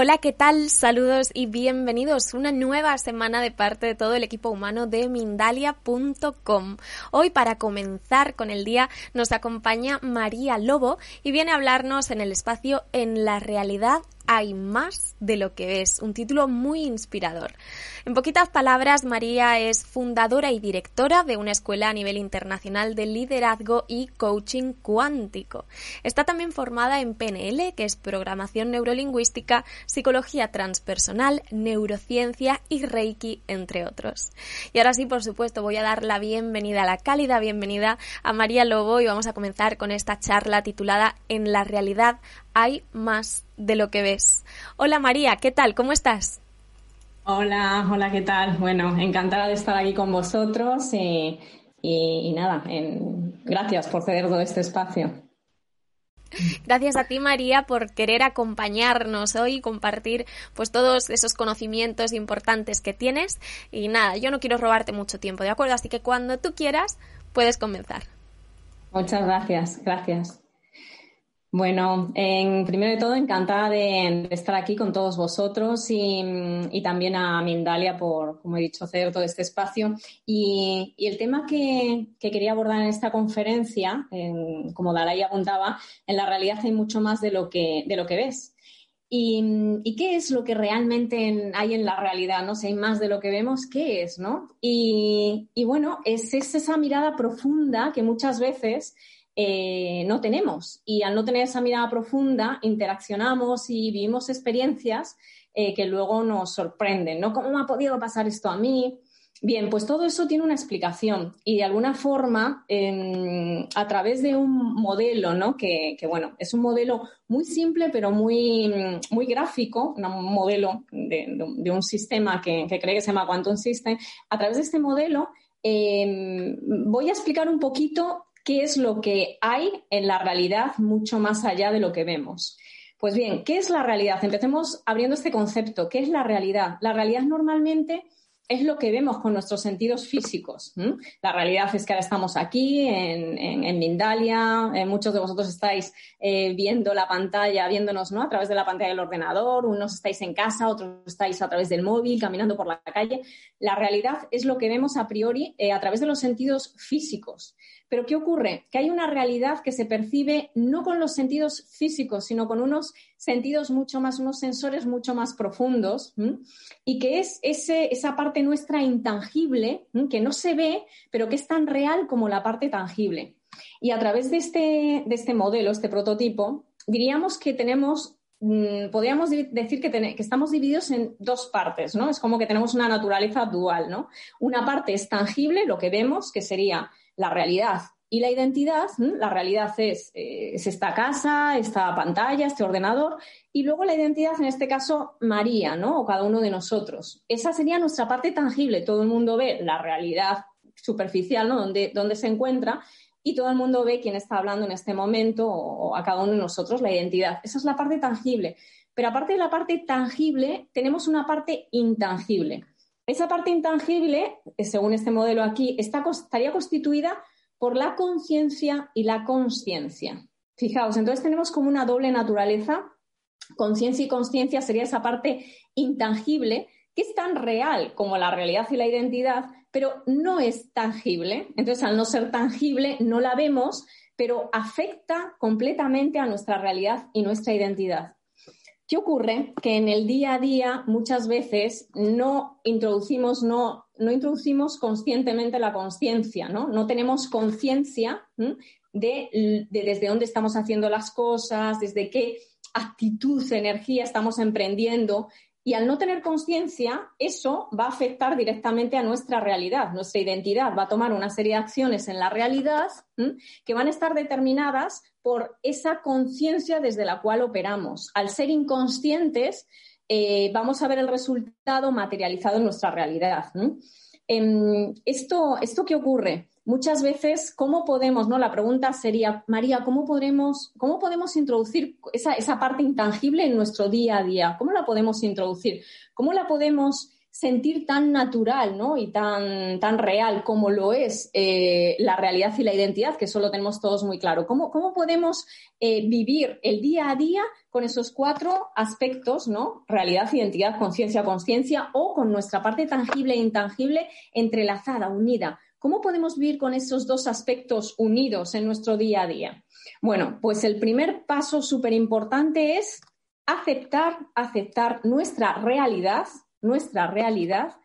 Hola, ¿qué tal? Saludos y bienvenidos. Una nueva semana de parte de todo el equipo humano de Mindalia.com. Hoy, para comenzar con el día, nos acompaña María Lobo y viene a hablarnos en el espacio En la realidad hay más de lo que ves, un título muy inspirador. En poquitas palabras, María es fundadora y directora de una escuela a nivel internacional de liderazgo y coaching cuántico. Está también formada en PNL, que es programación neurolingüística, psicología transpersonal, neurociencia y Reiki, entre otros. Y ahora sí, por supuesto, voy a dar la bienvenida, la cálida bienvenida a María Lobo y vamos a comenzar con esta charla titulada En la realidad hay más de lo que ves. Hola María, ¿qué tal? ¿Cómo estás? Hola, hola, ¿qué tal? Bueno, encantada de estar aquí con vosotros y, nada, gracias por ceder todo este espacio. Gracias a ti, María, por querer acompañarnos hoy y compartir pues todos esos conocimientos importantes que tienes. Y nada, yo no quiero robarte mucho tiempo, ¿de acuerdo? Así que cuando tú quieras, puedes comenzar. Muchas gracias, gracias. Bueno, en, primero de todo, encantada de, estar aquí con todos vosotros y, también a Mindalia por, como he dicho, hacer todo este espacio. Y, el tema que, quería abordar en esta conferencia, como Dalai apuntaba, en la realidad hay mucho más de lo que, de lo que ves. Y, qué es lo que realmente hay en la realidad? ¿no? Si hay más de lo que vemos, ¿qué es? ¿no? Y, bueno, es esa mirada profunda que muchas veces eh, no tenemos. Y al no tener esa mirada profunda, interaccionamos y vivimos experiencias eh, que luego nos sorprenden, ¿no? ¿Cómo me ha podido pasar esto a mí? Bien, pues todo eso tiene una explicación y de alguna forma, a través de un modelo, ¿no? Que, bueno, es un modelo muy simple pero muy, muy gráfico, un modelo de, un sistema que, cree que se llama Quantum System. A través de este modelo em, voy a explicar un poquito qué es lo que hay en la realidad mucho más allá de lo que vemos. Pues bien, ¿qué es la realidad? Empecemos abriendo este concepto. ¿Qué es la realidad? La realidad normalmente es lo que vemos con nuestros sentidos físicos. La realidad es que ahora estamos aquí en, Mindalia, eh, muchos de vosotros estáis eh, viendo la pantalla, viéndonos ¿no? a través de la pantalla del ordenador, unos estáis en casa, otros estáis a través del móvil, caminando por la calle. La realidad es lo que vemos a priori eh, a través de los sentidos físicos. Pero ¿qué ocurre? Que hay una realidad que se percibe no con los sentidos físicos, sino con unos sentidos mucho más, unos sensores mucho más profundos, y que es ese, esa parte nuestra intangible, que no se ve, pero que es tan real como la parte tangible. Y a través de este, de este modelo, este prototipo, diríamos que tenemos mm, podríamos decir que, que, estamos divididos en dos partes, ¿no? Es como que tenemos una naturaleza dual, ¿no? Una parte es tangible, lo que vemos, que sería la realidad y la identidad, la realidad es, eh, es, esta casa, esta pantalla, este ordenador, y luego la identidad, en este caso, María, ¿no? O cada uno de nosotros. Esa sería nuestra parte tangible. Todo el mundo ve la realidad superficial, ¿no? Donde, donde se encuentra, y todo el mundo ve quién está hablando en este momento, o, a cada uno de nosotros, la identidad. Esa es la parte tangible. Pero aparte de la parte tangible, tenemos una parte intangible. Esa parte intangible, eh, según este modelo aquí, estaría constituida por la conciencia y la consciencia. Fijaos, entonces tenemos como una doble naturaleza. Conciencia y consciencia sería esa parte intangible que es tan real como la realidad y la identidad, pero no es tangible. Entonces, al no ser tangible, no la vemos, pero afecta completamente a nuestra realidad y nuestra identidad. ¿Qué ocurre? Que en el día a día muchas veces no introducimos, no, no introducimos conscientemente la conciencia, ¿no? No tenemos conciencia de, desde dónde estamos haciendo las cosas, desde qué actitud, energía estamos emprendiendo y al no tener conciencia, eso va a afectar directamente a nuestra realidad, nuestra identidad. Va a tomar una serie de acciones en la realidad que van a estar determinadas por esa conciencia desde la cual operamos. Al ser inconscientes, eh, vamos a ver el resultado materializado en nuestra realidad. Em, esto, ¿Esto qué ocurre? Muchas veces, ¿cómo podemos, no? La pregunta sería, María, ¿cómo podemos, cómo podemos introducir esa, esa parte intangible en nuestro día a día? ¿Cómo la podemos introducir? ¿Cómo la podemos sentir tan natural ¿no? y tan, tan real como lo es eh, la realidad y la identidad, que eso lo tenemos todos muy claro. ¿Cómo, cómo podemos eh, vivir el día a día con esos cuatro aspectos, ¿no? Realidad, identidad, conciencia, conciencia, o con nuestra parte tangible e intangible entrelazada, unida. ¿Cómo podemos vivir con esos dos aspectos unidos en nuestro día a día? Bueno, pues el primer paso súper importante es aceptar, aceptar nuestra realidad, nuestra realidad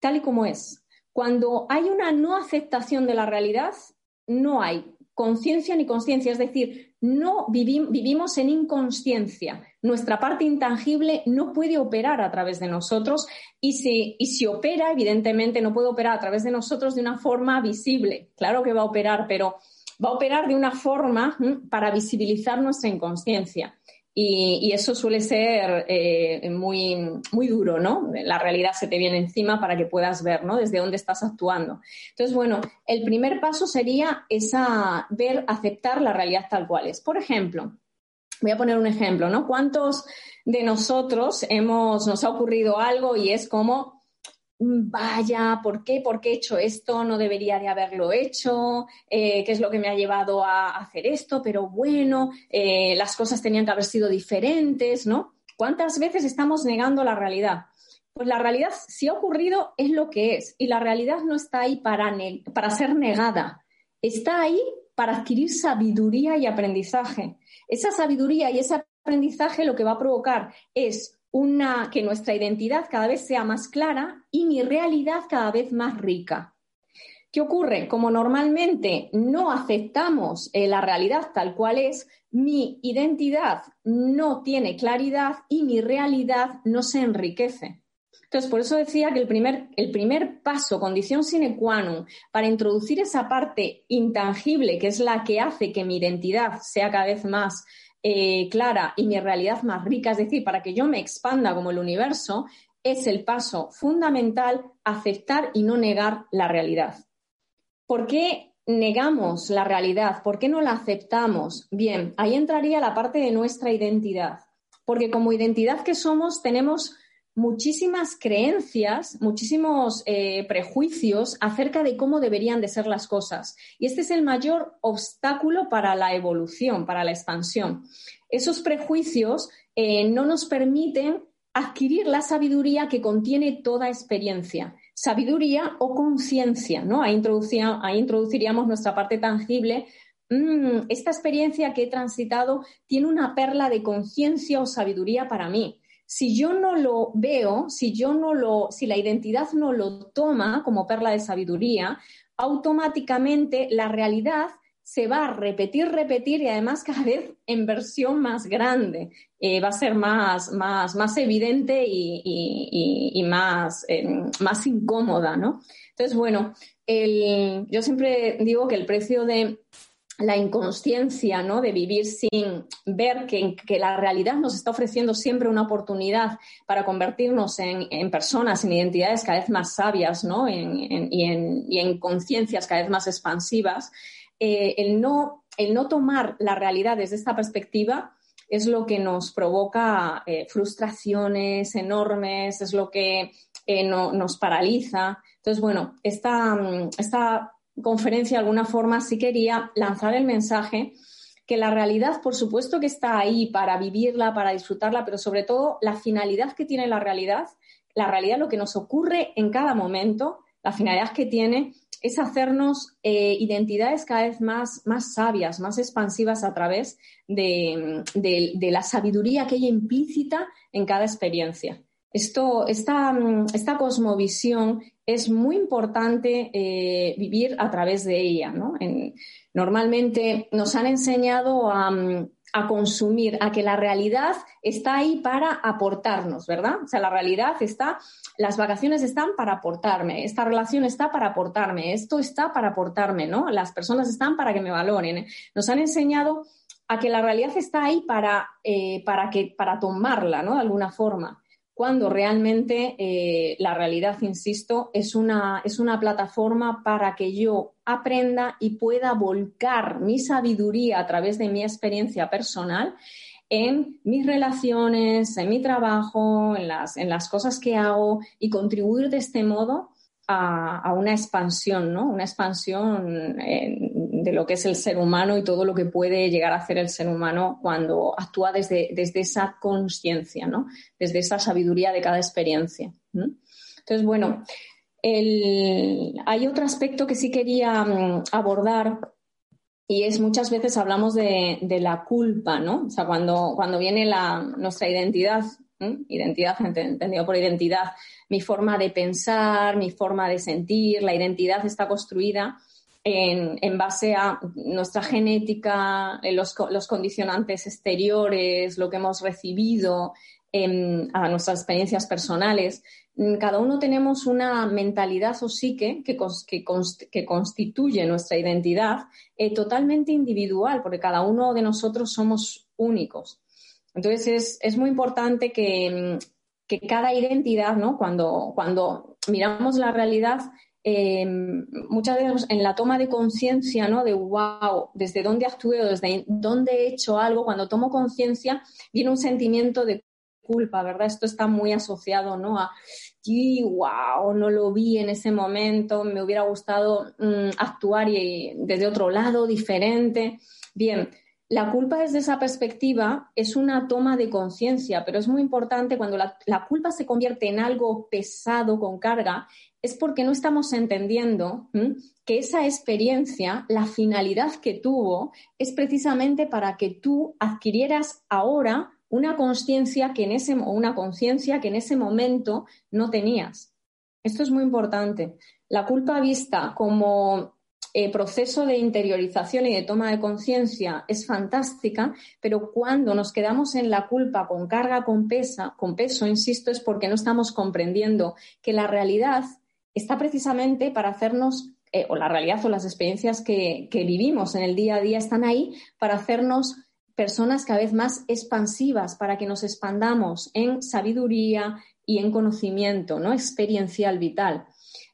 tal y como es. Cuando hay una no aceptación de la realidad, no hay conciencia ni conciencia, es decir, no vivimos en inconsciencia. Nuestra parte intangible no puede operar a través de nosotros y y si opera, evidentemente no puede operar a través de nosotros de una forma visible. Claro que va a operar, pero va a operar de una forma para visibilizar nuestra inconsciencia. Y, eso suele ser eh, muy, muy duro, ¿no? La realidad se te viene encima para que puedas ver, ¿no? Desde dónde estás actuando. Entonces, bueno, el primer paso sería esa, ver, aceptar la realidad tal cual es. Por ejemplo, voy a poner un ejemplo, ¿no? ¿Cuántos de nosotros hemos, nos ha ocurrido algo y es como, vaya, ¿por qué? ¿Por qué he hecho esto? No debería de haberlo hecho, eh, ¿qué es lo que me ha llevado a hacer esto? Pero bueno, eh, las cosas tenían que haber sido diferentes, ¿no? ¿Cuántas veces estamos negando la realidad? Pues la realidad, si ha ocurrido, es lo que es. Y la realidad no está ahí para ser negada. Está ahí para adquirir sabiduría y aprendizaje. Esa sabiduría y ese aprendizaje lo que va a provocar es una, que nuestra identidad cada vez sea más clara y mi realidad cada vez más rica. ¿Qué ocurre? Como normalmente no aceptamos eh, la realidad tal cual es, mi identidad no tiene claridad y mi realidad no se enriquece. Entonces, por eso decía que el primer, el primer paso, condición sine qua non, para introducir esa parte intangible, que es la que hace que mi identidad sea cada vez más eh, clara y mi realidad más rica, es decir, para que yo me expanda como el universo, es el paso fundamental aceptar y no negar la realidad. ¿Por qué negamos la realidad? ¿Por qué no la aceptamos? Bien, ahí entraría la parte de nuestra identidad, porque como identidad que somos tenemos muchísimas creencias, muchísimos eh, prejuicios acerca de cómo deberían de ser las cosas. Y este es el mayor obstáculo para la evolución, para la expansión. Esos prejuicios eh, no nos permiten adquirir la sabiduría que contiene toda experiencia. Sabiduría o conciencia, ¿no? Ahí, introduciríamos nuestra parte tangible mm, esta experiencia que he transitado tiene una perla de conciencia o sabiduría para mí si yo no lo veo, si yo no lo, si la identidad no lo toma como perla de sabiduría, automáticamente la realidad se va a repetir, repetir y además cada vez en versión más grande. Eh, va a ser más, más, más evidente y, más, eh, más incómoda, ¿no? Entonces, bueno, yo siempre digo que el precio de la inconsciencia, ¿no? De vivir sin ver que, la realidad nos está ofreciendo siempre una oportunidad para convertirnos en, personas, en identidades cada vez más sabias, ¿no? y, en, conciencias cada vez más expansivas. Eh, el, no, el no tomar la realidad desde esta perspectiva es lo que nos provoca eh, frustraciones enormes, es lo que eh, nos paraliza. Entonces, bueno, esta, esta conferencia de alguna forma sí quería lanzar el mensaje que la realidad, por supuesto que está ahí para vivirla, para disfrutarla, pero sobre todo la finalidad que tiene la realidad, la realidad, lo que nos ocurre en cada momento, la finalidad que tiene es hacernos eh, identidades cada vez más, más sabias, más expansivas a través de, la sabiduría que hay implícita en cada experiencia. Esto, esta, esta cosmovisión es muy importante eh, vivir a través de ella. normalmente nos han enseñado a, consumir, a que la realidad está ahí para aportarnos, ¿verdad? O sea, la realidad está, las vacaciones están para aportarme, esta relación está para aportarme, esto está para aportarme, ¿no? Las personas están para que me valoren. Nos han enseñado a que la realidad está ahí para, eh, para, que, para tomarla, ¿no? De alguna forma cuando realmente eh, la realidad, insisto, es una, es una plataforma para que yo aprenda y pueda volcar mi sabiduría a través de mi experiencia personal en mis relaciones, en mi trabajo, en las, en las cosas que hago y contribuir de este modo a, una expansión, ¿no? Una expansión de lo que es el ser humano y todo lo que puede llegar a hacer el ser humano cuando actúa desde, desde esa conciencia, ¿no? Desde esa sabiduría de cada experiencia. Entonces, bueno, hay otro aspecto que sí quería mm, abordar y es muchas veces hablamos de, la culpa, ¿no? O sea, cuando, cuando viene la, nuestra identidad, identidad entendido por identidad, mi forma de pensar, mi forma de sentir, la identidad está construida en, base a nuestra genética, los, los, condicionantes exteriores, lo que hemos recibido, a nuestras experiencias personales. Cada uno tenemos una mentalidad o psique que, que, constituye nuestra identidad eh, totalmente individual, porque cada uno de nosotros somos únicos. Entonces es, muy importante que, cada identidad, ¿no? cuando, cuando miramos la realidad, eh, muchas veces en la toma de conciencia, ¿no? De wow, desde dónde actúo, desde dónde he hecho algo, cuando tomo conciencia, viene un sentimiento de culpa, ¿verdad? Esto está muy asociado, ¿no? A, wow, no lo vi en ese momento, me hubiera gustado mm, actuar y, desde otro lado, diferente. Bien, la culpa desde esa perspectiva es una toma de conciencia, pero es muy importante cuando la, culpa se convierte en algo pesado con carga, es porque no estamos entendiendo que esa experiencia, la finalidad que tuvo, es precisamente para que tú adquirieras ahora una conciencia que en ese una conciencia que en ese momento no tenías. Esto es muy importante. La culpa vista como eh, proceso de interiorización y de toma de conciencia es fantástica, pero cuando nos quedamos en la culpa con carga, con, pesa, con peso, insisto, es porque no estamos comprendiendo que la realidad está precisamente para hacernos, eh, o la realidad o las experiencias que, que vivimos en el día a día están ahí para hacernos personas cada vez más expansivas para que nos expandamos en sabiduría y en conocimiento ¿no? experiencial vital.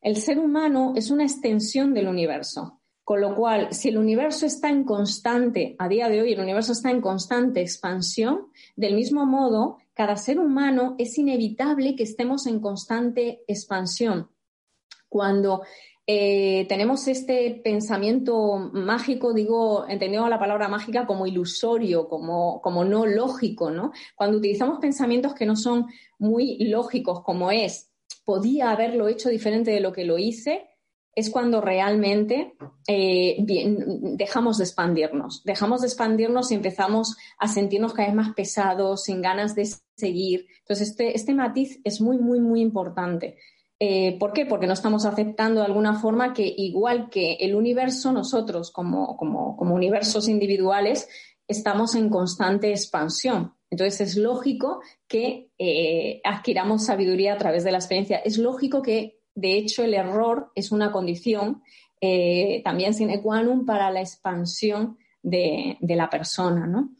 El ser humano es una extensión del universo, con lo cual, si el universo está en constante, a día de hoy el universo está en constante expansión, del mismo modo, cada ser humano es inevitable que estemos en constante expansión. Cuando eh, tenemos este pensamiento mágico, digo, entendiendo la palabra mágica como ilusorio, como, como no lógico, ¿no? Cuando utilizamos pensamientos que no son muy lógicos, como es, podía haberlo hecho diferente de lo que lo hice, es cuando realmente eh, dejamos de expandirnos. Dejamos de expandirnos y empezamos a sentirnos cada vez más pesados, sin ganas de seguir. Entonces, este, este matiz es muy, muy, muy importante. Eh, ¿Por qué? Porque no estamos aceptando de alguna forma que igual que el universo, nosotros como, universos individuales estamos en constante expansión. Entonces es lógico que eh, adquiramos sabiduría a través de la experiencia. Es lógico que, de hecho, el error es una condición eh, también sine qua non para la expansión de, la persona, ¿no?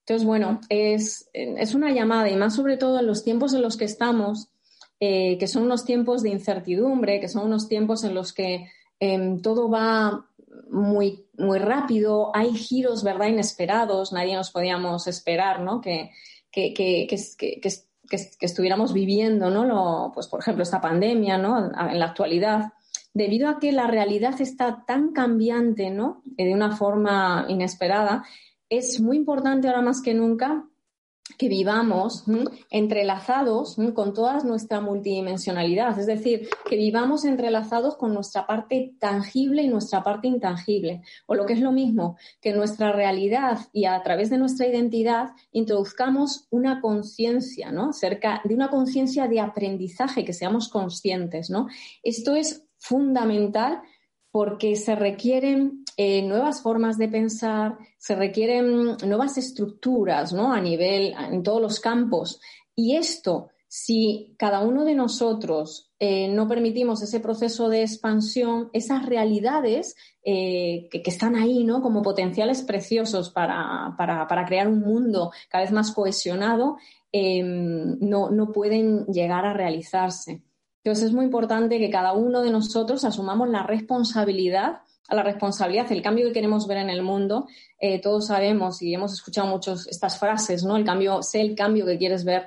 Entonces, bueno, es, es una llamada y más sobre todo en los tiempos en los que estamos, eh, que son unos tiempos de incertidumbre, que son unos tiempos en los que em, todo va muy, muy rápido, hay giros, ¿verdad?, inesperados, nadie nos podíamos esperar, ¿no?, que, que, que, que estuviéramos viviendo, ¿no?, Lo, pues, por ejemplo, esta pandemia, ¿no?, en la actualidad, debido a que la realidad está tan cambiante, ¿no?, de una forma inesperada, es muy importante ahora más que nunca que vivamos entrelazados con toda nuestra multidimensionalidad, es decir, que vivamos entrelazados con nuestra parte tangible y nuestra parte intangible, o lo que es lo mismo, que nuestra realidad y a través de nuestra identidad introduzcamos una conciencia, ¿no? Cerca de una conciencia de aprendizaje, que seamos conscientes, ¿no? Esto es fundamental porque se requieren eh, nuevas formas de pensar, se requieren nuevas estructuras ¿no? a nivel, en todos los campos. Y esto, si cada uno de nosotros eh, no permitimos ese proceso de expansión, esas realidades eh, que, están ahí ¿no? como potenciales preciosos para, para, crear un mundo cada vez más cohesionado, no, no pueden llegar a realizarse. Entonces es muy importante que cada uno de nosotros asumamos la responsabilidad a la responsabilidad, el cambio que queremos ver en el mundo, eh, todos sabemos y hemos escuchado muchas estas frases, ¿no? El cambio, sé el cambio que quieres ver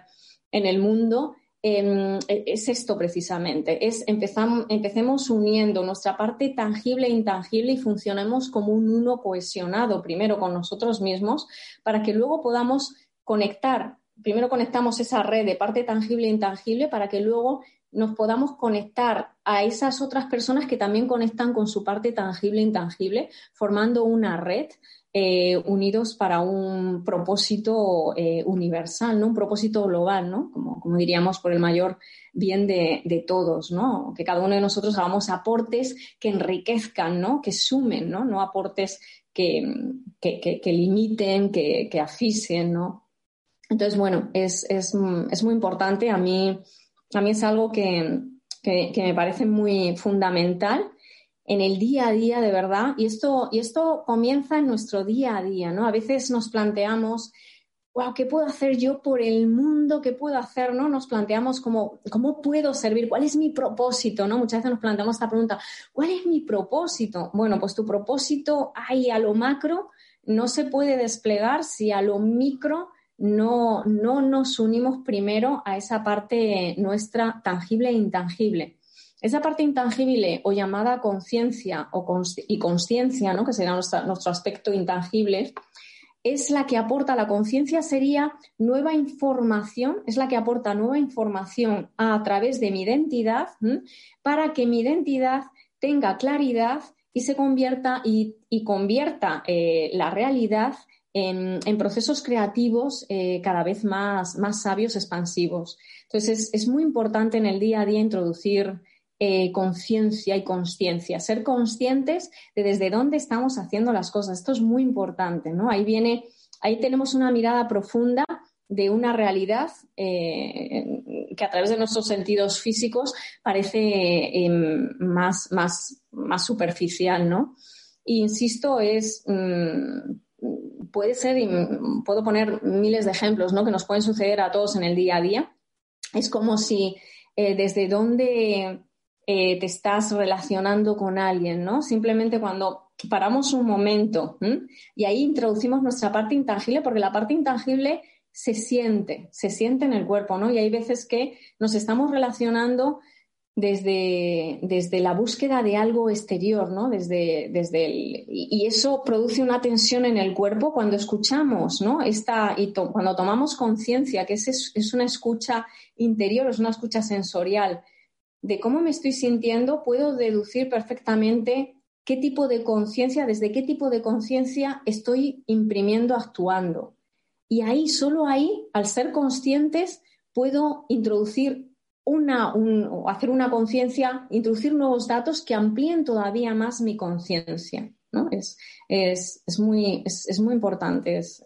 en el mundo. Em, e, es esto precisamente, es empezamos, empecemos uniendo nuestra parte tangible e intangible y funcionemos como un uno cohesionado, primero con nosotros mismos, para que luego podamos conectar, primero conectamos esa red de parte tangible e intangible para que luego nos podamos conectar a esas otras personas que también conectan con su parte tangible e intangible, formando una red eh, unidos para un propósito eh, universal, ¿no? Un propósito global, ¿no? Como, como diríamos, por el mayor bien de, todos, ¿no? Que cada uno de nosotros hagamos aportes que enriquezcan, ¿no? Que sumen, ¿no? No aportes que, que, que, limiten, que, que asfixien, ¿no? Entonces, bueno, es, es, es muy importante. A mí, a mí es algo que, me parece muy fundamental en el día a día, de verdad. Y esto, y esto comienza en nuestro día a día, ¿no? A veces nos planteamos, wow, ¿qué puedo hacer yo por el mundo? ¿Qué puedo hacer? ¿No? Nos planteamos como, ¿cómo puedo servir? ¿Cuál es mi propósito? ¿No? Muchas veces nos planteamos esta pregunta, ¿cuál es mi propósito? Bueno, pues tu propósito ahí a lo macro no se puede desplegar si a lo micro no, no nos unimos primero a esa parte nuestra tangible e intangible. Esa parte intangible o llamada conciencia y consciencia, ¿no? que será nuestro aspecto intangible, es la que aporta, la conciencia sería nueva información, es la que aporta nueva información a, través de mi identidad para que mi identidad tenga claridad y se convierta y, convierta eh, la realidad en, procesos creativos eh, cada vez más, más sabios, expansivos. Entonces, es, muy importante en el día a día introducir eh, conciencia y consciencia, ser conscientes de desde dónde estamos haciendo las cosas. Esto es muy importante, ¿no? Ahí viene, ahí tenemos una mirada profunda de una realidad eh, que a través de nuestros sentidos físicos parece más, más, más superficial, ¿no? insisto, es mm, puede ser, y puedo poner miles de ejemplos ¿no? que nos pueden suceder a todos en el día a día. Es como si eh, desde dónde eh, te estás relacionando con alguien, ¿no? Simplemente cuando paramos un momento y ahí introducimos nuestra parte intangible, porque la parte intangible se siente, se siente en el cuerpo, ¿no? Y hay veces que nos estamos relacionando desde, desde la búsqueda de algo exterior, ¿no? Desde, desde el, y eso produce una tensión en el cuerpo cuando escuchamos, ¿no? Esta, y cuando tomamos conciencia que es, es una escucha interior, es una escucha sensorial de cómo me estoy sintiendo, puedo deducir perfectamente qué tipo de conciencia, desde qué tipo de conciencia estoy imprimiendo, actuando. Y ahí, solo ahí, al ser conscientes, puedo introducir hacer una conciencia, introducir nuevos datos que amplíen todavía más mi conciencia. ¿no? Es, muy, es, muy importante, es,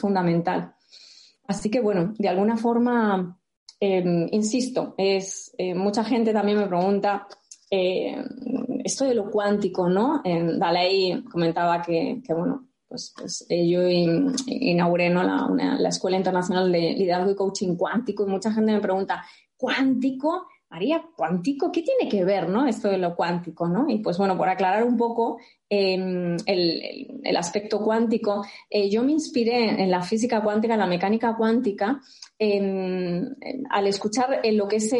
fundamental. Así que, bueno, de alguna forma, em, insisto, es, eh, mucha gente también me pregunta eh, esto de lo cuántico, ¿no? Dalai comentaba que, bueno, pues, pues eh, yo inauguré la, la, Escuela Internacional de Liderazgo y Coaching Cuántico y mucha gente me pregunta, cuántico. María, cuántico, ¿qué tiene que ver, no? Esto de lo cuántico, ¿no? Y pues bueno, por aclarar un poco em, el, aspecto cuántico, eh, yo me inspiré en la física cuántica, en la mecánica cuántica, em, al escuchar lo que es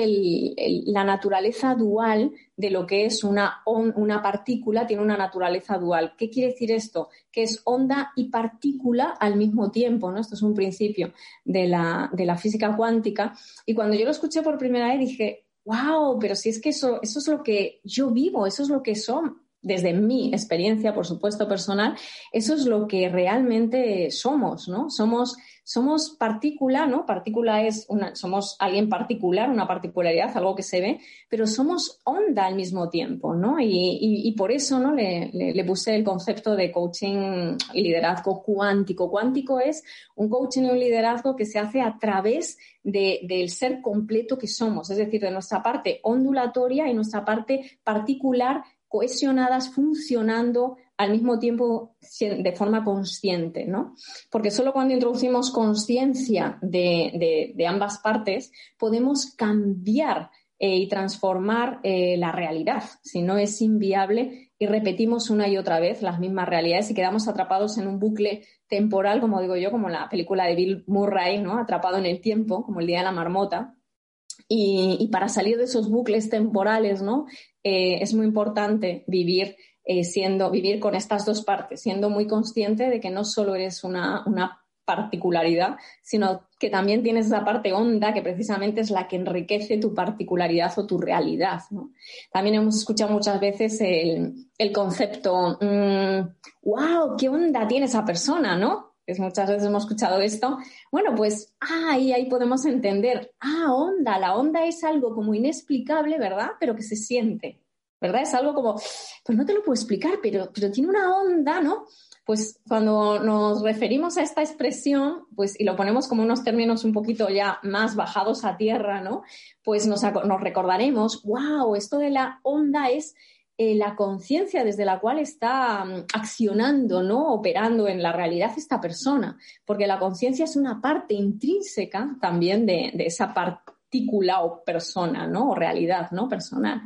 la naturaleza dual de lo que es una, una partícula, tiene una naturaleza dual. ¿Qué quiere decir esto? Que es onda y partícula al mismo tiempo, ¿no? Esto es un principio de la, de la física cuántica. Y cuando yo lo escuché por primera vez dije, wow, pero si es que eso, eso es lo que yo vivo, eso es lo que son, desde mi experiencia, por supuesto, personal, eso es lo que realmente somos, ¿no? Somos, somos partícula, ¿no? Partícula es una, somos alguien particular, una particularidad, algo que se ve, pero somos onda al mismo tiempo, ¿no? Y, por eso, ¿no? Le, puse el concepto de coaching y liderazgo cuántico. Cuántico es un coaching y un liderazgo que se hace a través del ser completo que somos, es decir, de nuestra parte ondulatoria y nuestra parte particular cohesionadas, funcionando al mismo tiempo de forma consciente, ¿no? Porque solo cuando introducimos conciencia de, ambas partes podemos cambiar eh, y transformar eh, la realidad. Si no es inviable y repetimos una y otra vez las mismas realidades y quedamos atrapados en un bucle temporal, como digo yo, como la película de Bill Murray, ¿no? Atrapado en el tiempo, como el día de la marmota. Y, para salir de esos bucles temporales, ¿no? Eh, es muy importante vivir eh, siendo, vivir con estas dos partes, siendo muy consciente de que no solo eres una, particularidad, sino que también tienes esa parte honda que precisamente es la que enriquece tu particularidad o tu realidad. También hemos escuchado muchas veces el, concepto, wow, mm, qué onda tiene esa persona, ¿no? Muchas veces hemos escuchado esto. Bueno, pues ahí, ahí podemos entender, ah, onda, la onda es algo como inexplicable, ¿verdad? Pero que se siente, ¿verdad? Es algo como, pues no te lo puedo explicar, pero, pero tiene una onda, ¿no? pues cuando nos referimos a esta expresión, pues y lo ponemos como unos términos un poquito ya más bajados a tierra, ¿no? Pues nos, recordaremos, wow, esto de la onda es eh, la conciencia desde la cual está mm, accionando, ¿no? Operando en la realidad esta persona, porque la conciencia es una parte intrínseca también de, de esa partícula o persona, ¿no? O realidad, ¿no? Personal.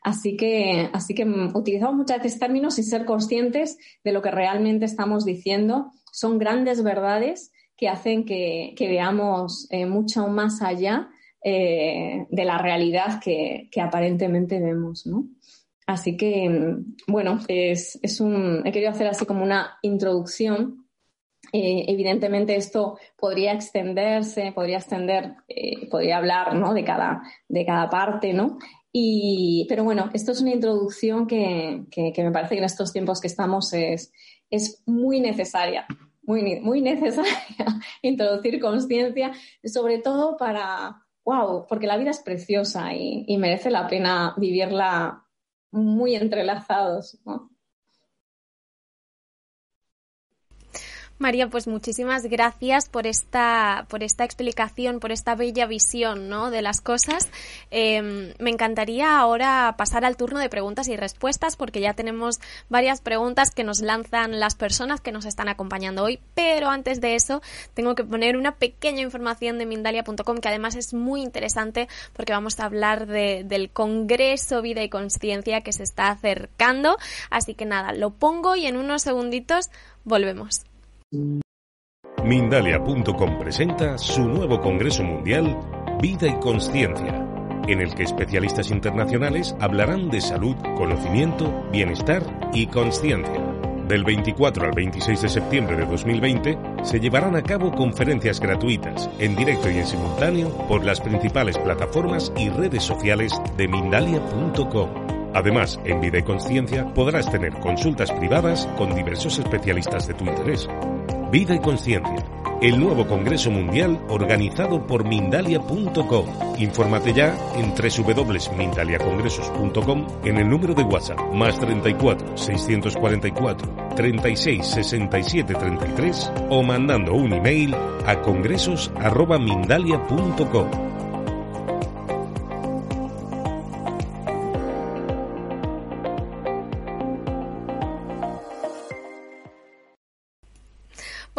Así que, así que utilizamos muchas veces términos y ser conscientes de lo que realmente estamos diciendo. Son grandes verdades que hacen que, veamos eh, mucho más allá eh, de la realidad que, aparentemente vemos, Así que, bueno, es, un, he querido hacer así como una introducción. Eh, evidentemente esto podría extenderse, podría extender, podría hablar ¿no? de, cada, de cada parte, ¿no? Y, pero bueno, esto es una introducción que, me parece que en estos tiempos que estamos es, es muy necesaria, muy, muy necesaria introducir conciencia, sobre todo para, wow, porque la vida es preciosa y, y merece la pena vivirla muy entrelazados. ¿no? María, pues muchísimas gracias por esta, por esta explicación, por esta bella visión ¿no? de las cosas. Em, me encantaría ahora pasar al turno de preguntas y respuestas porque ya tenemos varias preguntas que nos lanzan las personas que nos están acompañando hoy, pero antes de eso tengo que poner una pequeña información de Mindalia.com que además es muy interesante porque vamos a hablar del Congreso Vida y Conciencia que se está acercando. Así que nada, lo pongo y en unos segunditos volvemos. Mindalia.com presenta su nuevo Congreso Mundial Vida y Conciencia, en el que especialistas internacionales hablarán de salud, conocimiento, bienestar y conciencia. Del 24 al 26 de septiembre de 2020 se llevarán a cabo conferencias gratuitas, en directo y en simultáneo, por las principales plataformas y redes sociales de Mindalia.com. Además, en Vida y Conciencia podrás tener consultas privadas con diversos especialistas de tu interés Vida y Conciencia, el nuevo Congreso Mundial organizado por Mindalia.com. Infórmate ya en www.mindaliacongresos.com en el número de WhatsApp más 34 644 36 67 33 o mandando un email a congresos.mindalia.com.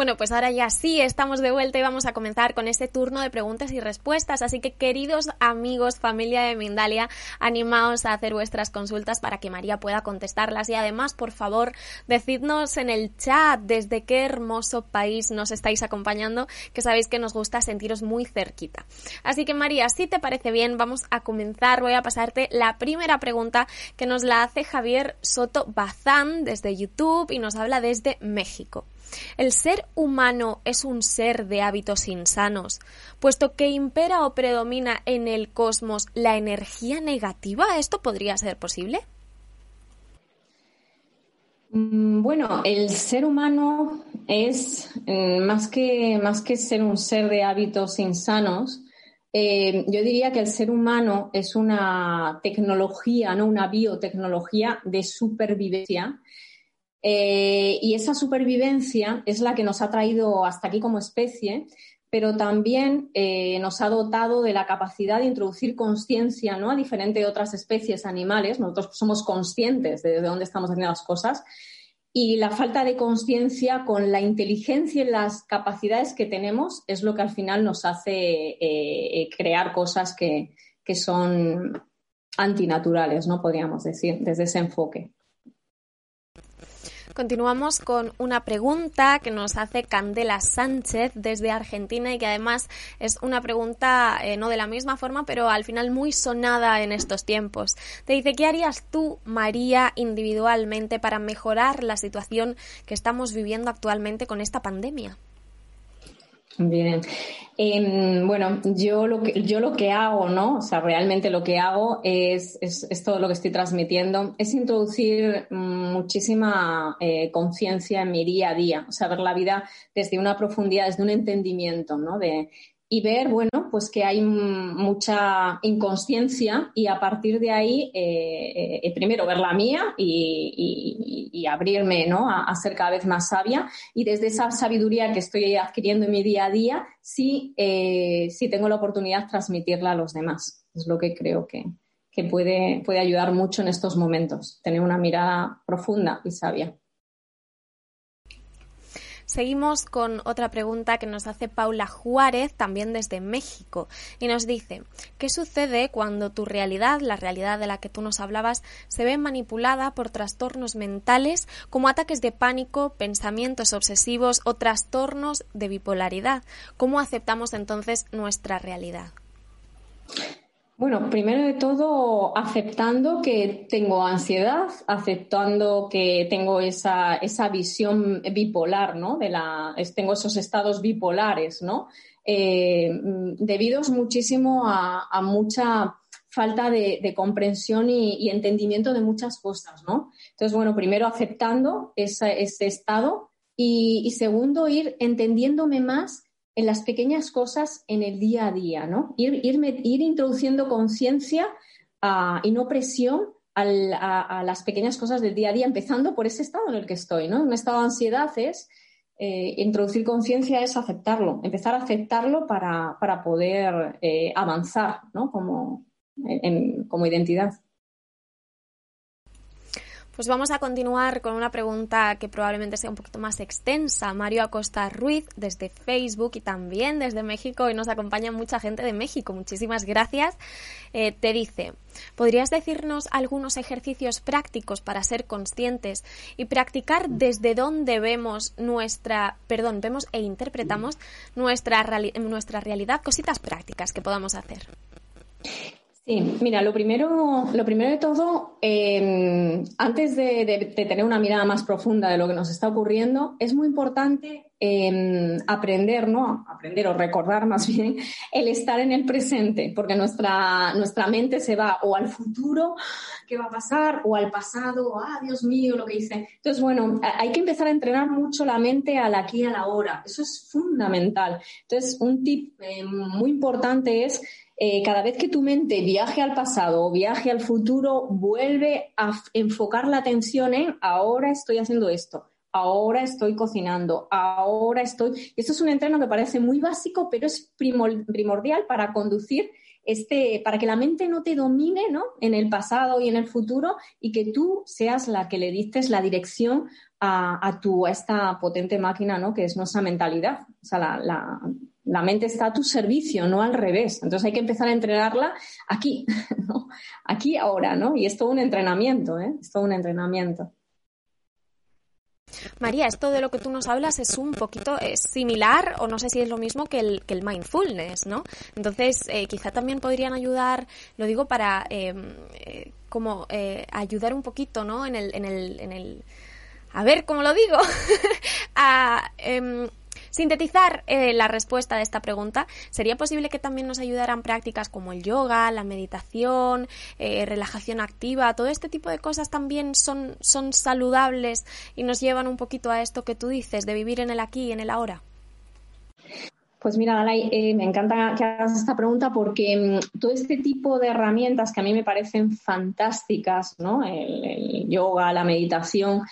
Bueno, pues ahora ya sí, estamos de vuelta y vamos a comenzar con este turno de preguntas y respuestas. Así que, queridos amigos, familia de Mindalia, animaos a hacer vuestras consultas para que María pueda contestarlas. Y además, por favor, decidnos en el chat desde qué hermoso país nos estáis acompañando, que sabéis que nos gusta sentiros muy cerquita. Así que, María, si te parece bien, vamos a comenzar. Voy a pasarte la primera pregunta que nos la hace Javier Soto Bazán desde YouTube y nos habla desde México. El ser humano es un ser de hábitos insanos, puesto que impera o predomina en el cosmos la energía negativa. ¿Esto podría ser posible? Mm, bueno, el ser humano es mm, más que, más que ser un ser de hábitos insanos, eh, yo diría que el ser humano es una tecnología, no una biotecnología de supervivencia eh, y esa supervivencia es la que nos ha traído hasta aquí como especie, pero también eh, nos ha dotado de la capacidad de introducir conciencia ¿no? a diferentes otras especies animales. Nosotros somos conscientes de, dónde estamos haciendo las cosas. Y la falta de conciencia con la inteligencia y las capacidades que tenemos es lo que al final nos hace eh, crear cosas que, que son antinaturales, ¿no? Podríamos decir, desde ese enfoque. Continuamos con una pregunta que nos hace Candela Sánchez desde Argentina y que además es una pregunta eh, no de la misma forma, pero al final muy sonada en estos tiempos. Te dice, ¿qué harías tú, María, individualmente para mejorar la situación que estamos viviendo actualmente con esta pandemia? Bien. Em, bueno, yo lo, que, yo lo que hago, ¿no? O sea, realmente lo que hago es, es, todo lo que estoy transmitiendo, es introducir muchísima eh, conciencia en mi día a día, o sea, ver la vida desde una profundidad, desde un entendimiento, ¿no? De, y ver, bueno, pues que hay mucha inconsciencia y a partir de ahí, eh, eh, primero ver la mía y, abrirme ¿no? a, ser cada vez más sabia y desde esa sabiduría que estoy adquiriendo en mi día a día, sí, eh, sí tengo la oportunidad de transmitirla a los demás. Es lo que creo que, que puede, puede ayudar mucho en estos momentos, tener una mirada profunda y sabia. Seguimos con otra pregunta que nos hace Paula Juárez, también desde México, y nos dice, ¿qué sucede cuando tu realidad, la realidad de la que tú nos hablabas, se ve manipulada por trastornos mentales como ataques de pánico, pensamientos obsesivos o trastornos de bipolaridad? ¿Cómo aceptamos entonces nuestra realidad? Bueno, primero de todo, aceptando que tengo ansiedad, aceptando que tengo esa, esa visión bipolar, ¿no? De la, tengo esos estados bipolares, ¿no? Eh, debidos muchísimo a, mucha falta de, comprensión y, entendimiento de muchas cosas, ¿no? Entonces, bueno, primero aceptando ese, estado y, y segundo, ir entendiéndome más en las pequeñas cosas en el día a día, ¿no? Ir, ir introduciendo conciencia ah, y no presión a, las pequeñas cosas del día a día, empezando por ese estado en el que estoy, ¿no? Un estado de ansiedad es eh, introducir conciencia es aceptarlo, empezar a aceptarlo para, poder eh, avanzar, ¿no? Como, como identidad. Pues vamos a continuar con una pregunta que probablemente sea un poquito más extensa. Mario Acosta Ruiz desde Facebook y también desde México y nos acompaña mucha gente de México. Muchísimas gracias. Eh, te dice, ¿podrías decirnos algunos ejercicios prácticos para ser conscientes y practicar desde dónde vemos nuestra, perdón, vemos e interpretamos nuestra, nuestra realidad, cositas prácticas que podamos hacer? Sí, mira, lo primero, lo primero de todo, em, antes de, tener una mirada más profunda de lo que nos está ocurriendo, es muy importante em, aprender, ¿no? Aprender o recordar más bien el estar en el presente, porque nuestra, nuestra mente se va o al futuro, ¿qué va a pasar? O al pasado, ah, Dios mío, lo que hice. Entonces, bueno, hay que empezar a entrenar mucho la mente al aquí y a la hora. Eso es fundamental. Entonces, un tip eh, muy importante es eh, cada vez que tu mente viaje al pasado o viaje al futuro, vuelve a enfocar la atención en ahora estoy haciendo esto, ahora estoy cocinando, ahora estoy. Esto es un entreno que parece muy básico, pero es primordial para conducir este, para que la mente no te domine ¿no? en el pasado y en el futuro y que tú seas la que le dictes la dirección a, tu, esta potente máquina ¿no? que es nuestra mentalidad. O sea, la, la mente está a tu servicio, no al revés. Entonces hay que empezar a entrenarla aquí. Aquí ahora, ¿no? Y es todo un entrenamiento, ¿eh? Es todo un entrenamiento. María, esto de lo que tú nos hablas es un poquito es similar o no sé si es lo mismo que el, que el mindfulness, ¿no? Entonces, eh, quizá también podrían ayudar, lo digo para em, eh, como eh, ayudar un poquito, ¿no? En el, en el, en el, a ver, ¿cómo lo digo? a em, sintetizar eh, la respuesta de esta pregunta, ¿sería posible que también nos ayudaran prácticas como el yoga, la meditación, eh, relajación activa? Todo este tipo de cosas también son, son saludables y nos llevan un poquito a esto que tú dices, de vivir en el aquí y en el ahora. Pues mira, Dalai, eh, me encanta que hagas esta pregunta porque mm, todo este tipo de herramientas que a mí me parecen fantásticas, ¿no? el yoga, la meditación,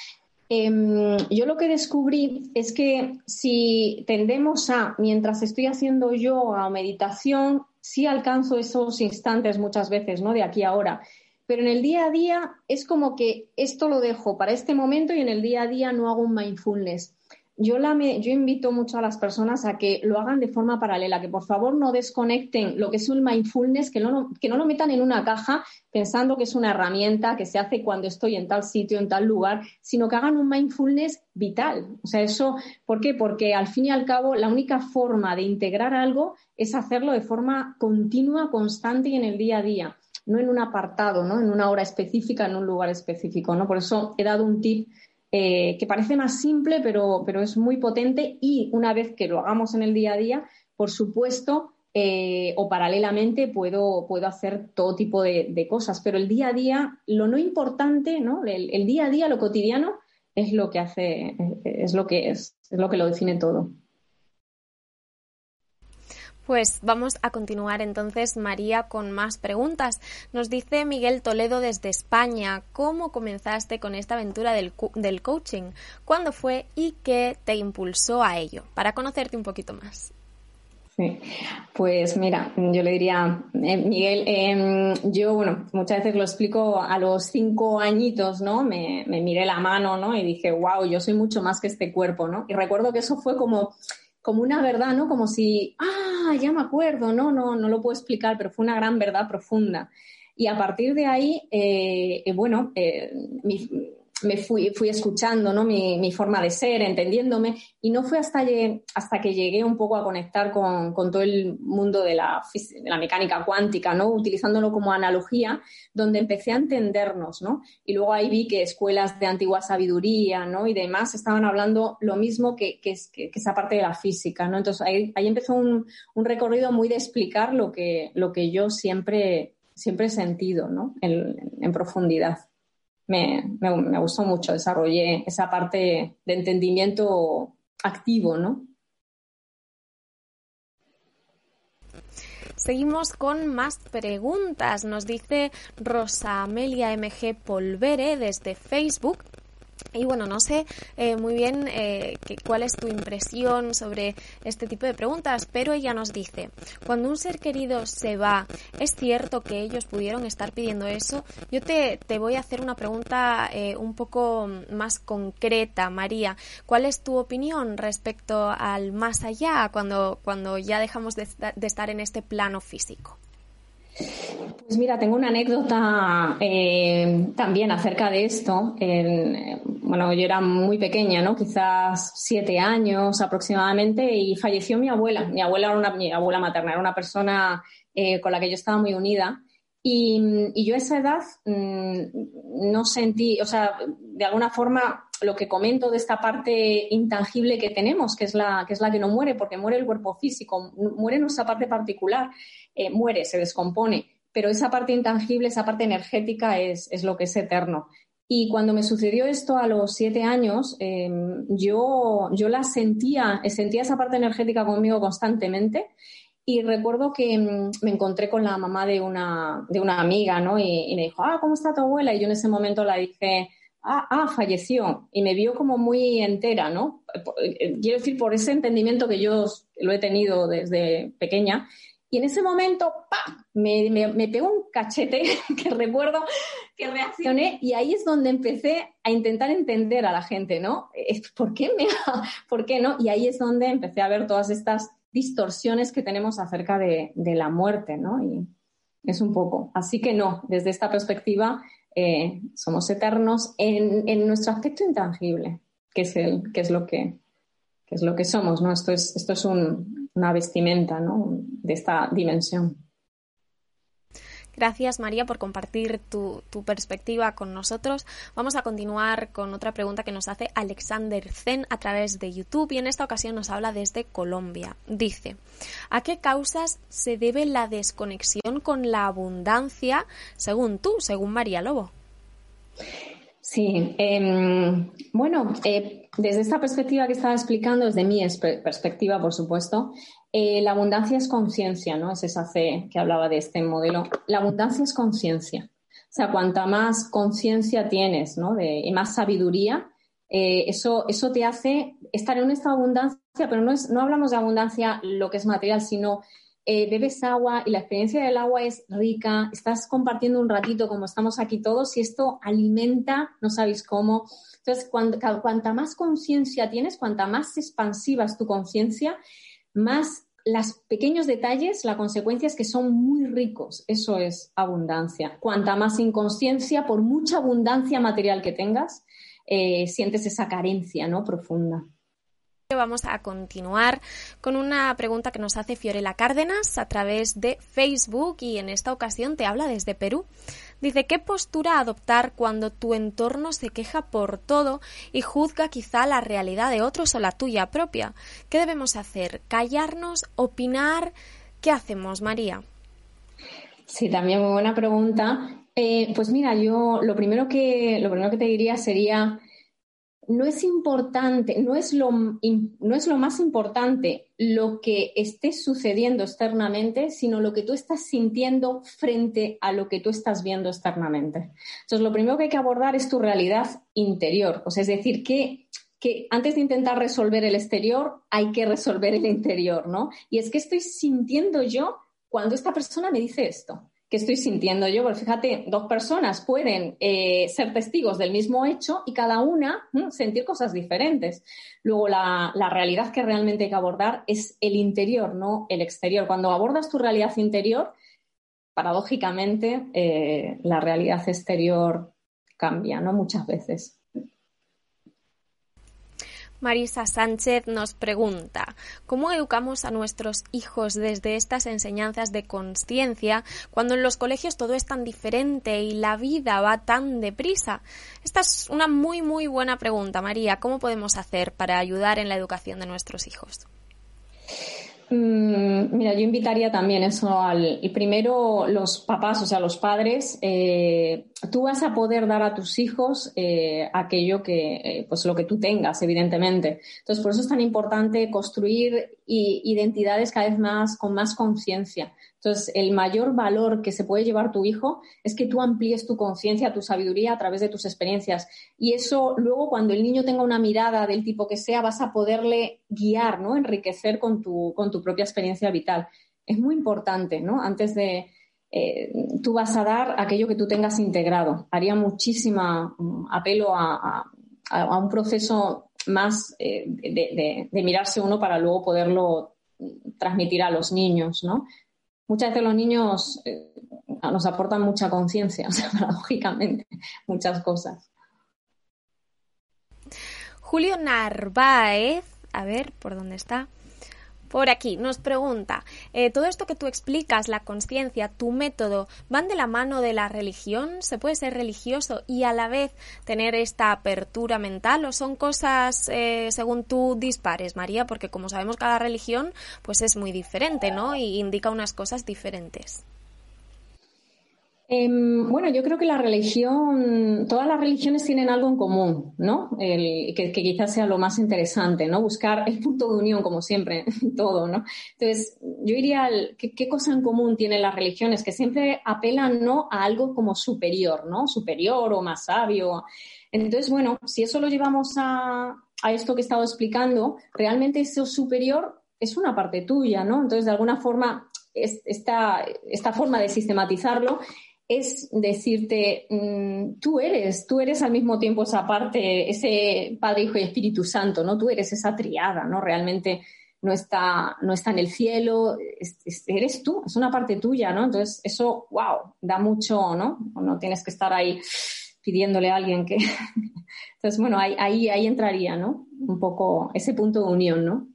Em, yo lo que descubrí es que si tendemos a, mientras estoy haciendo yoga o meditación, sí alcanzo esos instantes muchas veces, ¿no? De aquí a ahora. Pero en el día a día es como que esto lo dejo para este momento y en el día a día no hago un mindfulness. Yo, la yo invito mucho a las personas a que lo hagan de forma paralela, que por favor no desconecten lo que es un mindfulness, que no, que no lo metan en una caja pensando que es una herramienta que se hace cuando estoy en tal sitio, en tal lugar, sino que hagan un mindfulness vital. O sea, eso, ¿por qué? Porque al fin y al cabo la única forma de integrar algo es hacerlo de forma continua, constante y en el día a día, no en un apartado, ¿no? En una hora específica, en un lugar específico, ¿no? Por eso he dado un tip eh, que parece más simple, pero, pero es muy potente y una vez que lo hagamos en el día a día, por supuesto, eh, o paralelamente puedo, puedo hacer todo tipo de, cosas, pero el día a día, lo no importante, ¿no? El, día a día, lo cotidiano, es lo que hace, es lo que es, es lo que lo define todo. Pues vamos a continuar entonces, María, con más preguntas. Nos dice Miguel Toledo desde España, ¿cómo comenzaste con esta aventura del, del coaching? ¿Cuándo fue y qué te impulsó a ello? Para conocerte un poquito más. Sí, pues mira, yo le diría, eh, Miguel, em, yo, bueno, muchas veces lo explico a los cinco añitos, ¿no? Me, me miré la mano, ¿no? Y dije, wow, yo soy mucho más que este cuerpo, ¿no? Y recuerdo que eso fue como como una verdad, ¿no? Como si, ah, ya me acuerdo, no, no, no lo puedo explicar, pero fue una gran verdad profunda. Y a partir de ahí, eh, eh, bueno, eh, mi, me fui, fui escuchando ¿no? mi, mi, forma de ser, entendiéndome, y no fue hasta, hasta que llegué un poco a conectar con, con todo el mundo de la, de la, mecánica cuántica, ¿no? utilizándolo como analogía, donde empecé a entendernos. ¿no? Y luego ahí vi que escuelas de antigua sabiduría ¿no? y demás estaban hablando lo mismo que, que, que esa parte de la física. ¿no? Entonces ahí, ahí empezó un, un, recorrido muy de explicar lo que, lo que yo siempre, siempre he sentido ¿no? en profundidad me, me, gustó mucho, desarrollé esa parte de entendimiento activo, ¿no? Seguimos con más preguntas. Nos dice Rosa Amelia MG Polvere desde Facebook. Y bueno, no sé eh, muy bien eh, cuál es tu impresión sobre este tipo de preguntas, pero ella nos dice, cuando un ser querido se va, ¿es cierto que ellos pudieron estar pidiendo eso? Yo te, te voy a hacer una pregunta eh, un poco más concreta, María. ¿Cuál es tu opinión respecto al más allá cuando, cuando ya dejamos de estar en este plano físico? Pues mira, tengo una anécdota eh, también acerca de esto. bueno, yo era muy pequeña, ¿no? Quizás siete años aproximadamente y falleció mi abuela. Mi abuela era una, mi abuela materna, era una persona eh, con la que yo estaba muy unida. Y, yo a esa edad mm, no sentí, o sea, de alguna forma lo que comento de esta parte intangible que tenemos, que es la que, es la que no muere, porque muere el cuerpo físico, muere nuestra parte particular. Eh, muere, se descompone, pero esa parte intangible, esa parte energética es, lo que es eterno. Y cuando me sucedió esto a los siete años, em, yo, yo la sentía, sentía esa parte energética conmigo constantemente. Y recuerdo que em, me encontré con la mamá de una, de una amiga, ¿no? Y, me dijo, ah, ¿cómo está tu abuela? Y yo en ese momento la dije, ah, ah, falleció. Y me vio como muy entera, ¿no? Eh, quiero decir, por ese entendimiento que yo lo he tenido desde pequeña. Y en ese momento, ¡pam! Me, me, pegó un cachete que recuerdo que reaccioné y ahí es donde empecé a intentar entender a la gente, ¿no? ¿Por qué me ¿Por qué no? Y ahí es donde empecé a ver todas estas distorsiones que tenemos acerca de, la muerte, ¿no? Y es un poco. Así que no, desde esta perspectiva eh, somos eternos en, en, nuestro aspecto intangible, que es, el, que es lo que, que es lo que somos, ¿no? Esto es, esto es un, una vestimenta de esta dimensión. Gracias María por compartir tu, perspectiva con nosotros. Vamos a continuar con otra pregunta que nos hace Alexander Zen a través de YouTube y en esta ocasión nos habla desde Colombia. Dice, ¿a qué causas se debe la desconexión con la abundancia según tú, según María Lobo? Sí, em, bueno, eh, desde esta perspectiva que estaba explicando, desde mi perspectiva, por supuesto, eh, la abundancia es conciencia, ¿no? Es esa fe que hablaba de este modelo. La abundancia es conciencia. O sea, cuanta más conciencia tienes, ¿no? De, y más sabiduría, eh, eso, eso te hace estar en esta abundancia, pero no, es, no hablamos de abundancia lo que es material, sino eh, bebes agua y la experiencia del agua es rica, estás compartiendo un ratito como estamos aquí todos y esto alimenta, no sabéis cómo. Entonces, cuanta más conciencia tienes, cuanta más expansiva es tu conciencia, más los pequeños detalles, la consecuencia es que son muy ricos. Eso es abundancia. Cuanta más inconsciencia, por mucha abundancia material que tengas, eh, sientes esa carencia ¿no? profunda. Vamos a continuar con una pregunta que nos hace Fiorella Cárdenas a través de Facebook y en esta ocasión te habla desde Perú. Dice, ¿qué postura adoptar cuando tu entorno se queja por todo y juzga quizá la realidad de otros o la tuya propia? ¿Qué debemos hacer? ¿Callarnos? ¿Opinar? ¿Qué hacemos, María? Sí, también muy buena pregunta. Eh, pues mira, yo lo primero que, lo primero que te diría sería no es importante, no es, lo, no es lo más importante lo que esté sucediendo externamente, sino lo que tú estás sintiendo frente a lo que tú estás viendo externamente. Entonces, lo primero que hay que abordar es tu realidad interior. O es decir, que, que antes de intentar resolver el exterior, hay que resolver el interior, ¿no? Y es que estoy sintiendo yo cuando esta persona me dice esto que estoy sintiendo yo. Porque fíjate, dos personas pueden eh, ser testigos del mismo hecho y cada una sentir cosas diferentes. Luego, la, realidad que realmente hay que abordar es el interior, no el exterior. Cuando abordas tu realidad interior, paradójicamente, eh, la realidad exterior cambia, ¿no? Muchas veces. Marisa Sánchez nos pregunta, ¿cómo educamos a nuestros hijos desde estas enseñanzas de conciencia cuando en los colegios todo es tan diferente y la vida va tan deprisa? Esta es una muy, muy buena pregunta, María. ¿Cómo podemos hacer para ayudar en la educación de nuestros hijos? Mm, mira, yo invitaría también eso al primero los papás, o sea, los padres. Eh, tú vas a poder dar a tus hijos eh, aquello que, eh, pues lo que tú tengas, evidentemente. Entonces, por eso es tan importante construir identidades cada vez más con más conciencia. Entonces, el mayor valor que se puede llevar tu hijo es que tú amplíes tu conciencia, tu sabiduría a través de tus experiencias. Y eso luego, cuando el niño tenga una mirada del tipo que sea, vas a poderle guiar, ¿no? Enriquecer con tu, con tu propia experiencia vital. Es muy importante, ¿no? Antes de, eh, tú vas a dar aquello que tú tengas integrado. Haría muchísima mm, apelo a, un proceso más eh, de, de, mirarse uno para luego poderlo transmitir a los niños, ¿no? Muchas veces los niños eh, nos aportan mucha conciencia, o paradójicamente, muchas cosas. Julio Narváez, a ver, ¿por dónde está? Por aquí nos pregunta, eh, ¿todo esto que tú explicas, la conciencia, tu método, van de la mano de la religión? ¿Se puede ser religioso y a la vez tener esta apertura mental o son cosas eh, según tú dispares, María? Porque como sabemos cada religión pues es muy diferente, ¿no? Y indica unas cosas diferentes. Em, bueno, yo creo que la religión, todas las religiones tienen algo en común, ¿no? que, quizás sea lo más interesante, ¿no? Buscar el punto de unión, como siempre, todo, ¿no? Entonces, yo diría, ¿qué, cosa en común tienen las religiones? Que siempre apelan, ¿no? A algo como superior, ¿no? Superior o más sabio. Entonces, bueno, si eso lo llevamos a, esto que he estado explicando, realmente eso superior es una parte tuya, ¿no? Entonces, de alguna forma, esta, esta forma de sistematizarlo es decirte, mm, tú eres, tú eres al mismo tiempo esa parte, ese Padre, Hijo y Espíritu Santo, ¿no? Tú eres esa triada, ¿no? Realmente no está, no está en el cielo, eres tú, es una parte tuya, ¿no? Entonces, eso, wow, da mucho, ¿no? No tienes que estar ahí pidiéndole a alguien que... Entonces, bueno, ahí, ahí, ahí entraría, ¿no? Un poco ese punto de unión, ¿no?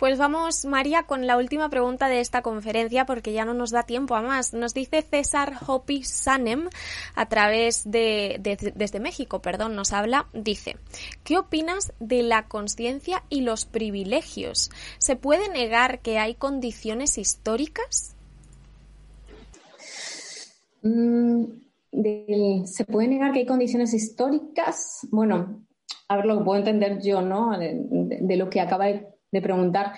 Pues vamos, María, con la última pregunta de esta conferencia, porque ya no nos da tiempo a más. Nos dice César Hopi Sanem, a través de, desde México, perdón, nos habla, dice, ¿qué opinas de la conciencia y los privilegios? ¿Se puede negar que hay condiciones históricas? Mm, ¿Se puede negar que hay condiciones históricas? Bueno, a ver lo que puedo entender yo, ¿no? de lo que acaba de de preguntar,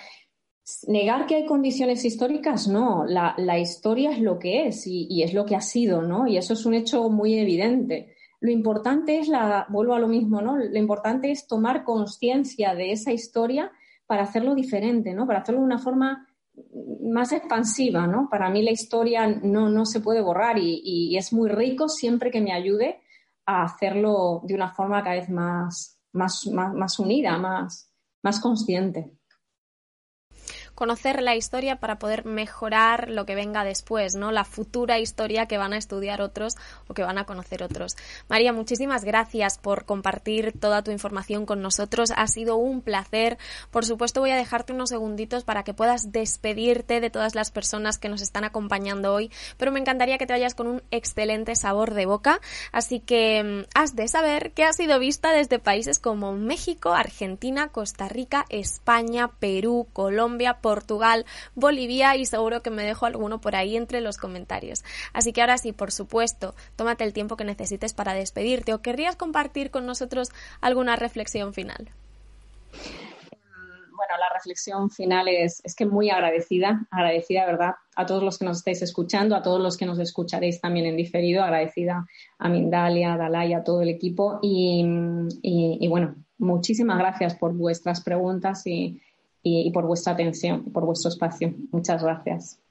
negar que hay condiciones históricas, no, la, historia es lo que es y, es lo que ha sido, ¿no? Y eso es un hecho muy evidente. Lo importante es, la, vuelvo a lo mismo, ¿no? Lo importante es tomar conciencia de esa historia para hacerlo diferente, ¿no? Para hacerlo de una forma más expansiva, ¿no? Para mí la historia no, no se puede borrar y, es muy rico siempre que me ayude a hacerlo de una forma cada vez más, más, más unida, más, más consciente conocer la historia para poder mejorar lo que venga después, ¿no? La futura historia que van a estudiar otros o que van a conocer otros. María, muchísimas gracias por compartir toda tu información con nosotros. Ha sido un placer. Por supuesto, voy a dejarte unos segunditos para que puedas despedirte de todas las personas que nos están acompañando hoy, pero me encantaría que te vayas con un excelente sabor de boca. Así que mm, has de saber que ha sido vista desde países como México, Argentina, Costa Rica, España, Perú, Colombia, Portugal, Bolivia y seguro que me dejo alguno por ahí entre los comentarios. Así que ahora sí, por supuesto, tómate el tiempo que necesites para despedirte o querrías compartir con nosotros alguna reflexión final bueno, la reflexión final es, es, que muy agradecida, agradecida, ¿verdad? A todos los que nos estáis escuchando, a todos los que nos escucharéis también en diferido, agradecida a Mindalia, a Dalai, a todo el equipo y, y bueno, muchísimas gracias por vuestras preguntas y, y, por vuestra atención, por vuestro espacio. Muchas gracias.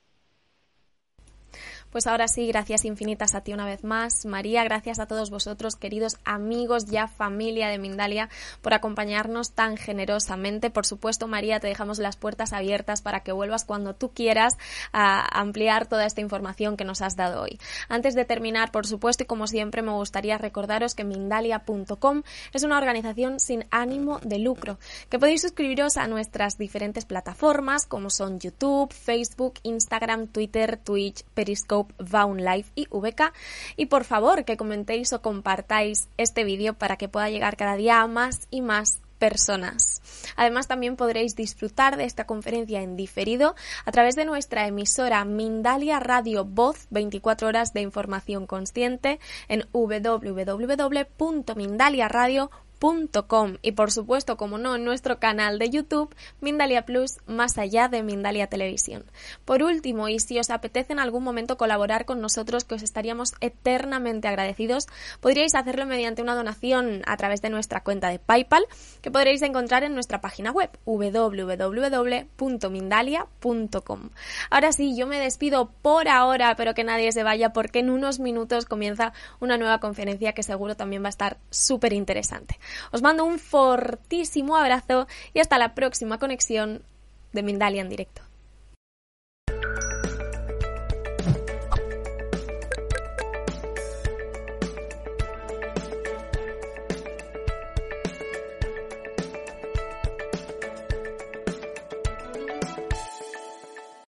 Pues ahora sí, gracias infinitas a ti una vez más, María, gracias a todos vosotros, queridos amigos, ya familia de Mindalia, por acompañarnos tan generosamente. Por supuesto, María, te dejamos las puertas abiertas para que vuelvas cuando tú quieras a ampliar toda esta información que nos has dado hoy. Antes de terminar, por supuesto, y como siempre, me gustaría recordaros que Mindalia.com es una organización sin ánimo de lucro, que podéis suscribiros a nuestras diferentes plataformas como son YouTube, Facebook, Instagram, Twitter, Twitch, Periscope, Vaun Live y VK. Y por favor que comentéis o compartáis este vídeo para que pueda llegar cada día a más y más personas. Además, también podréis disfrutar de esta conferencia en diferido a través de nuestra emisora Mindalia Radio Voz 24 horas de información consciente en www.mindaliaradio.com y por supuesto, como no, nuestro canal de YouTube Mindalia Plus más allá de Mindalia Televisión. Por último, y si os apetece en algún momento colaborar con nosotros, que os estaríamos eternamente agradecidos, podríais hacerlo mediante una donación a través de nuestra cuenta de PayPal, que podréis encontrar en nuestra página web www.mindalia.com. Ahora sí, yo me despido por ahora, pero que nadie se vaya porque en unos minutos comienza una nueva conferencia que seguro también va a estar súper interesante. Os mando un fortísimo abrazo y hasta la próxima conexión de Mindalia en directo.